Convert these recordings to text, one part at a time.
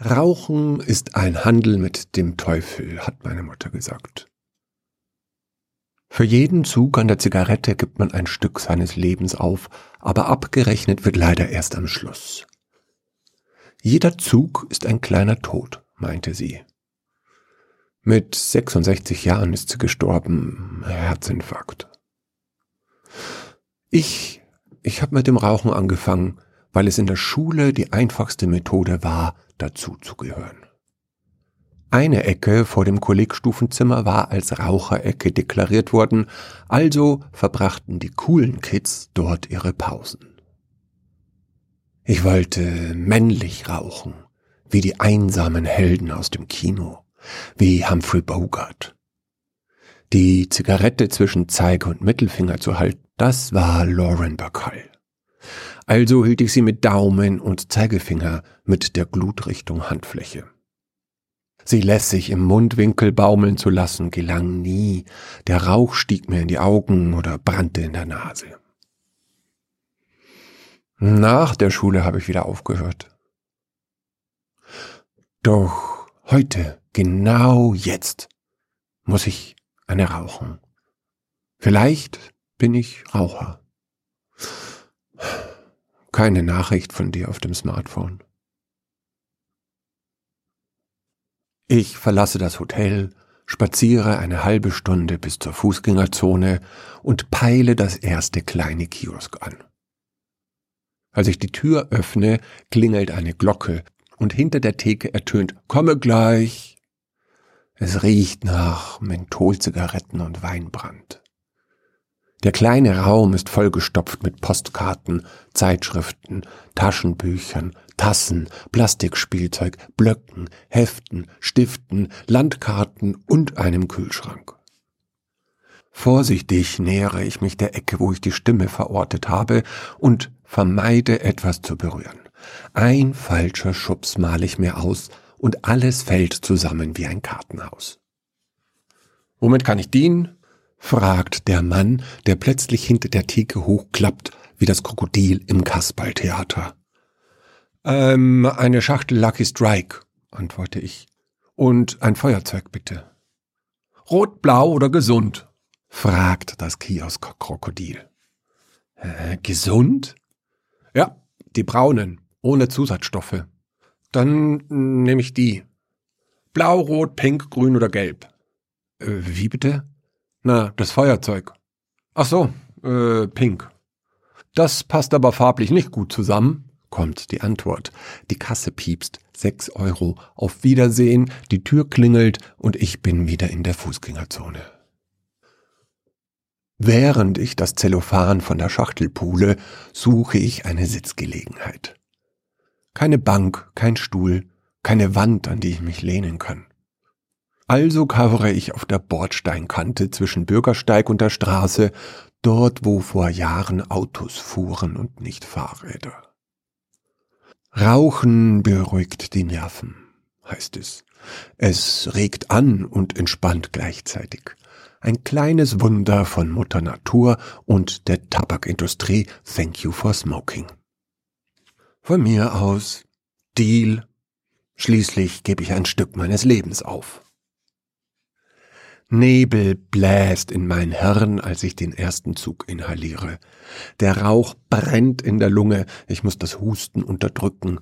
Rauchen ist ein Handel mit dem Teufel, hat meine Mutter gesagt. Für jeden Zug an der Zigarette gibt man ein Stück seines Lebens auf, aber abgerechnet wird leider erst am Schluss. Jeder Zug ist ein kleiner Tod, meinte sie. Mit 66 Jahren ist sie gestorben, Herzinfarkt. Ich, ich habe mit dem Rauchen angefangen, weil es in der Schule die einfachste Methode war, dazu zu gehören. Eine Ecke vor dem Kollegstufenzimmer war als Raucherecke deklariert worden, also verbrachten die coolen Kids dort ihre Pausen. Ich wollte männlich rauchen, wie die einsamen Helden aus dem Kino, wie Humphrey Bogart. Die Zigarette zwischen Zeige und Mittelfinger zu halten, das war Lauren Bacall. Also hielt ich sie mit Daumen und Zeigefinger mit der Glutrichtung Handfläche. Sie lässig im Mundwinkel baumeln zu lassen, gelang nie, der Rauch stieg mir in die Augen oder brannte in der Nase. Nach der Schule habe ich wieder aufgehört. Doch heute, genau jetzt, muss ich eine rauchen. Vielleicht bin ich Raucher. Keine Nachricht von dir auf dem Smartphone. Ich verlasse das Hotel, spaziere eine halbe Stunde bis zur Fußgängerzone und peile das erste kleine Kiosk an. Als ich die Tür öffne, klingelt eine Glocke und hinter der Theke ertönt Komme gleich. Es riecht nach Mentholzigaretten und Weinbrand. Der kleine Raum ist vollgestopft mit Postkarten, Zeitschriften, Taschenbüchern, Tassen, Plastikspielzeug, Blöcken, Heften, Stiften, Landkarten und einem Kühlschrank. Vorsichtig nähere ich mich der Ecke, wo ich die Stimme verortet habe, und vermeide etwas zu berühren. Ein falscher Schubs male ich mir aus, und alles fällt zusammen wie ein Kartenhaus. Womit kann ich dienen? Fragt der Mann, der plötzlich hinter der Theke hochklappt, wie das Krokodil im Kasperltheater. Ähm, eine Schachtel Lucky Strike, antworte ich. Und ein Feuerzeug bitte. Rot, blau oder gesund? fragt das Kiosk-Krokodil. Äh, gesund? Ja, die braunen, ohne Zusatzstoffe. Dann nehme ich die. Blau, rot, pink, grün oder gelb. Äh, wie bitte? Na, das Feuerzeug. Ach so, äh, pink. Das passt aber farblich nicht gut zusammen, kommt die Antwort. Die Kasse piepst. Sechs Euro. Auf Wiedersehen. Die Tür klingelt und ich bin wieder in der Fußgängerzone. Während ich das Zellophan von der Schachtel pule, suche ich eine Sitzgelegenheit. Keine Bank, kein Stuhl, keine Wand, an die ich mich lehnen kann. Also kauere ich auf der Bordsteinkante zwischen Bürgersteig und der Straße, dort wo vor Jahren Autos fuhren und nicht Fahrräder. Rauchen beruhigt die Nerven, heißt es. Es regt an und entspannt gleichzeitig. Ein kleines Wunder von Mutter Natur und der Tabakindustrie. Thank you for smoking. Von mir aus Deal. Schließlich gebe ich ein Stück meines Lebens auf. Nebel bläst in mein Hirn, als ich den ersten Zug inhaliere. Der Rauch brennt in der Lunge, ich muss das Husten unterdrücken.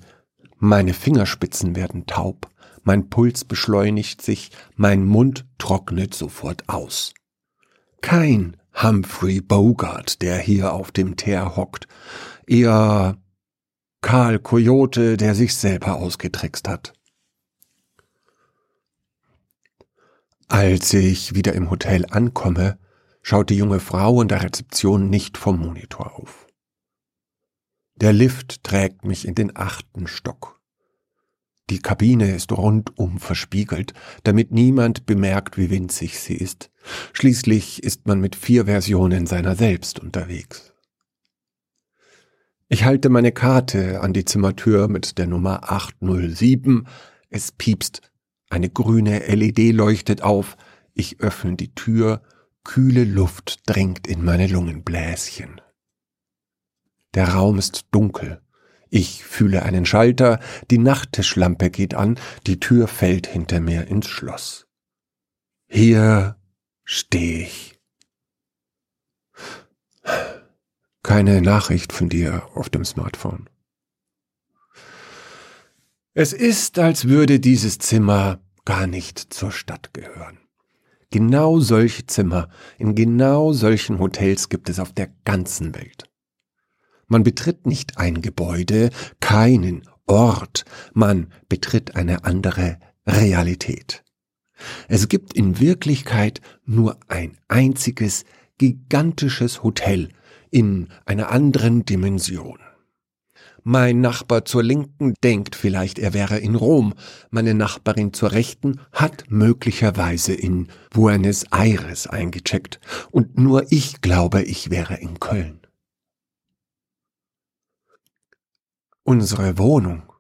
Meine Fingerspitzen werden taub, mein Puls beschleunigt sich, mein Mund trocknet sofort aus. Kein Humphrey Bogart, der hier auf dem Teer hockt, eher Karl Coyote, der sich selber ausgetrickst hat. Als ich wieder im Hotel ankomme, schaut die junge Frau in der Rezeption nicht vom Monitor auf. Der Lift trägt mich in den achten Stock. Die Kabine ist rundum verspiegelt, damit niemand bemerkt, wie winzig sie ist. Schließlich ist man mit vier Versionen seiner selbst unterwegs. Ich halte meine Karte an die Zimmertür mit der Nummer 807. Es piepst eine grüne LED leuchtet auf, ich öffne die Tür, kühle Luft drängt in meine Lungenbläschen. Der Raum ist dunkel, Ich fühle einen Schalter, die Nachttischlampe geht an, die Tür fällt hinter mir ins Schloss. Hier stehe ich. Keine Nachricht von dir auf dem Smartphone. Es ist, als würde dieses Zimmer gar nicht zur Stadt gehören. Genau solche Zimmer in genau solchen Hotels gibt es auf der ganzen Welt. Man betritt nicht ein Gebäude, keinen Ort, man betritt eine andere Realität. Es gibt in Wirklichkeit nur ein einziges gigantisches Hotel in einer anderen Dimension. Mein Nachbar zur Linken denkt vielleicht, er wäre in Rom. Meine Nachbarin zur Rechten hat möglicherweise in Buenos Aires eingecheckt. Und nur ich glaube, ich wäre in Köln. Unsere Wohnung,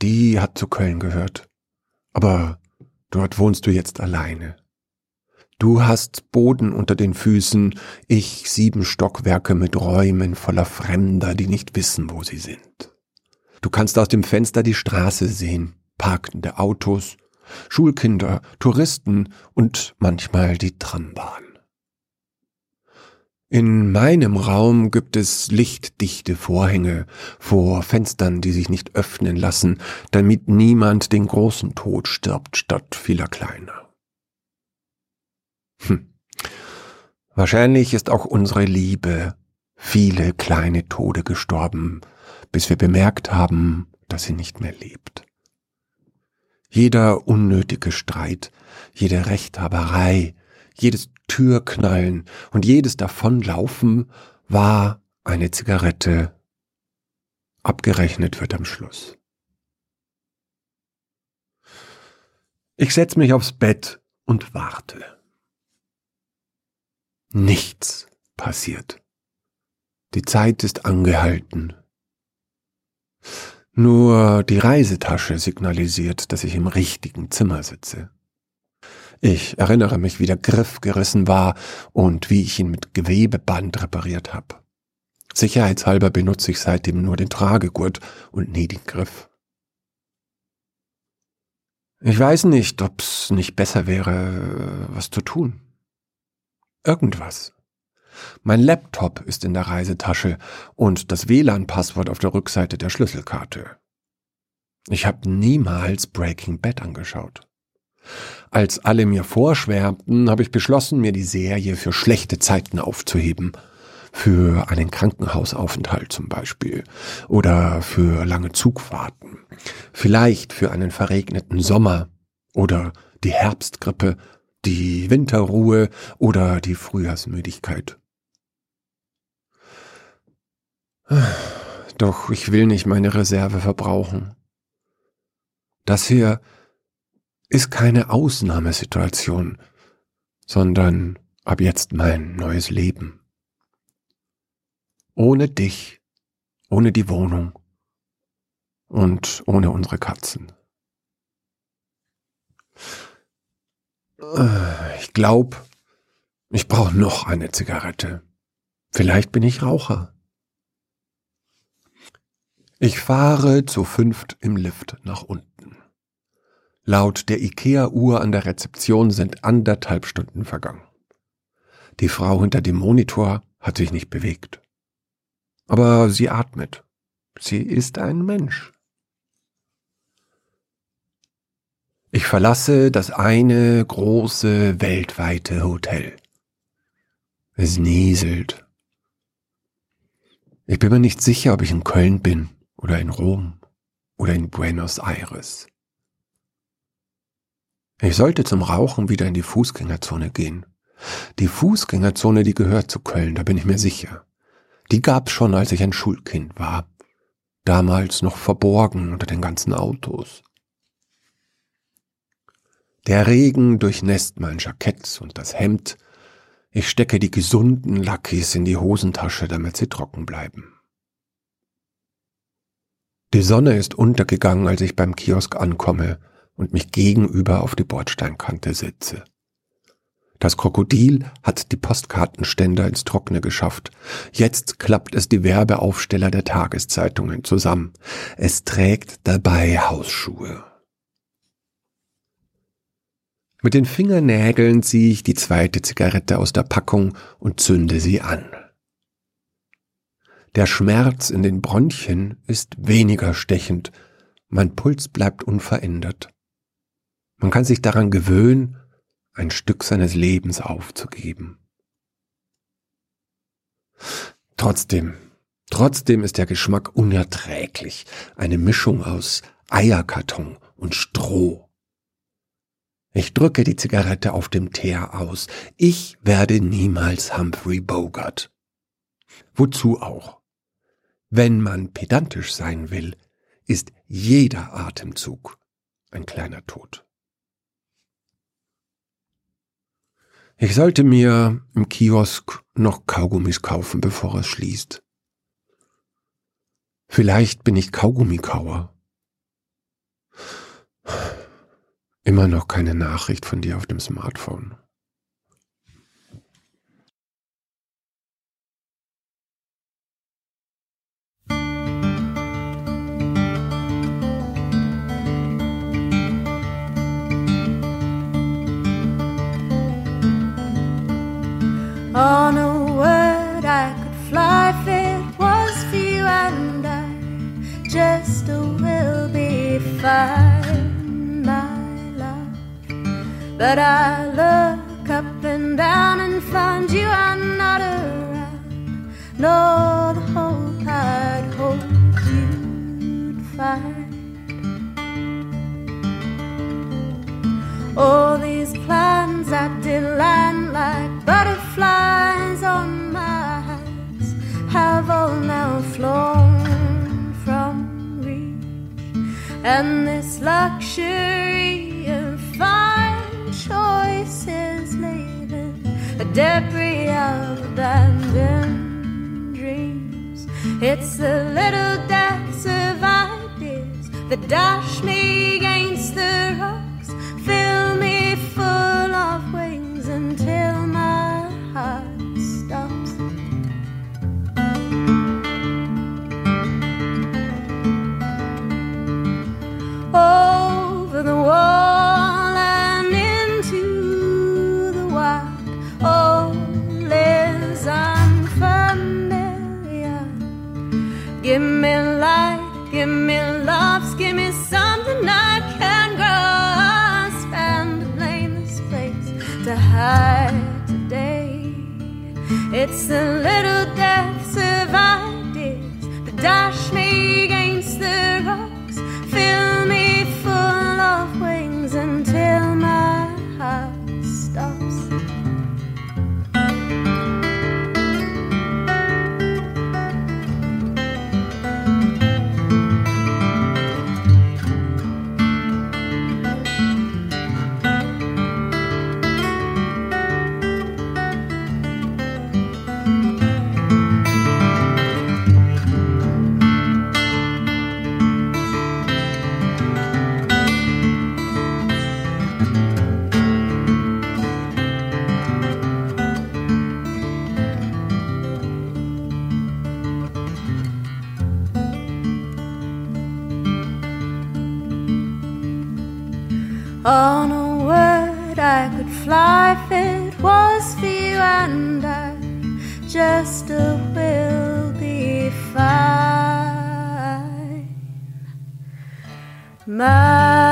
die hat zu Köln gehört. Aber dort wohnst du jetzt alleine. Du hast Boden unter den Füßen, ich sieben Stockwerke mit Räumen voller Fremder, die nicht wissen, wo sie sind. Du kannst aus dem Fenster die Straße sehen, parkende Autos, Schulkinder, Touristen und manchmal die Trambahn. In meinem Raum gibt es lichtdichte Vorhänge vor Fenstern, die sich nicht öffnen lassen, damit niemand den großen Tod stirbt statt vieler kleiner. Hm. Wahrscheinlich ist auch unsere Liebe viele kleine Tode gestorben, bis wir bemerkt haben, dass sie nicht mehr lebt. Jeder unnötige Streit, jede Rechthaberei, jedes Türknallen und jedes Davonlaufen war eine Zigarette. Abgerechnet wird am Schluss. Ich setz mich aufs Bett und warte. Nichts passiert. Die Zeit ist angehalten. Nur die Reisetasche signalisiert, dass ich im richtigen Zimmer sitze. Ich erinnere mich, wie der Griff gerissen war und wie ich ihn mit Gewebeband repariert habe. Sicherheitshalber benutze ich seitdem nur den Tragegurt und nie den Griff. Ich weiß nicht, ob's nicht besser wäre, was zu tun. Irgendwas. Mein Laptop ist in der Reisetasche und das WLAN-Passwort auf der Rückseite der Schlüsselkarte. Ich habe niemals Breaking Bad angeschaut. Als alle mir vorschwärmten, habe ich beschlossen, mir die Serie für schlechte Zeiten aufzuheben. Für einen Krankenhausaufenthalt zum Beispiel. Oder für lange Zugfahrten. Vielleicht für einen verregneten Sommer. Oder die Herbstgrippe die Winterruhe oder die Frühjahrsmüdigkeit. Doch ich will nicht meine Reserve verbrauchen. Das hier ist keine Ausnahmesituation, sondern ab jetzt mein neues Leben. Ohne dich, ohne die Wohnung und ohne unsere Katzen. Ich glaube, ich brauche noch eine Zigarette. Vielleicht bin ich Raucher. Ich fahre zu fünft im Lift nach unten. Laut der IKEA-Uhr an der Rezeption sind anderthalb Stunden vergangen. Die Frau hinter dem Monitor hat sich nicht bewegt. Aber sie atmet. Sie ist ein Mensch. Ich verlasse das eine große weltweite Hotel. Es nieselt. Ich bin mir nicht sicher, ob ich in Köln bin oder in Rom oder in Buenos Aires. Ich sollte zum Rauchen wieder in die Fußgängerzone gehen. Die Fußgängerzone, die gehört zu Köln, da bin ich mir sicher. Die gab's schon, als ich ein Schulkind war. Damals noch verborgen unter den ganzen Autos. Der Regen durchnässt mein Jackett und das Hemd. Ich stecke die gesunden Lackis in die Hosentasche, damit sie trocken bleiben. Die Sonne ist untergegangen, als ich beim Kiosk ankomme und mich gegenüber auf die Bordsteinkante setze. Das Krokodil hat die Postkartenständer ins Trockene geschafft. Jetzt klappt es die Werbeaufsteller der Tageszeitungen zusammen. Es trägt dabei Hausschuhe. Mit den Fingernägeln ziehe ich die zweite Zigarette aus der Packung und zünde sie an. Der Schmerz in den Bronchien ist weniger stechend, mein Puls bleibt unverändert. Man kann sich daran gewöhnen ein Stück seines Lebens aufzugeben. Trotzdem, trotzdem ist der Geschmack unerträglich, eine Mischung aus Eierkarton und Stroh. Ich drücke die Zigarette auf dem Teer aus. Ich werde niemals Humphrey Bogart. Wozu auch? Wenn man pedantisch sein will, ist jeder Atemzug ein kleiner Tod. Ich sollte mir im Kiosk noch Kaugummis kaufen, bevor es schließt. Vielleicht bin ich Kaugummikauer. Immer noch keine Nachricht von dir auf dem Smartphone. But I look up and down and find you are not around, nor the hope I'd hoped you'd find. All these plans that did land like butterflies on my hands have all now flown from reach, and this luxury debris of abandoned dreams. It's the little deaths of ideas that dash me against the rock light, give me love, give me something I can grasp and blame this place to hide today. It's the little deaths of ideas that dash On a word I could fly if it was for you and I just a will be fine. My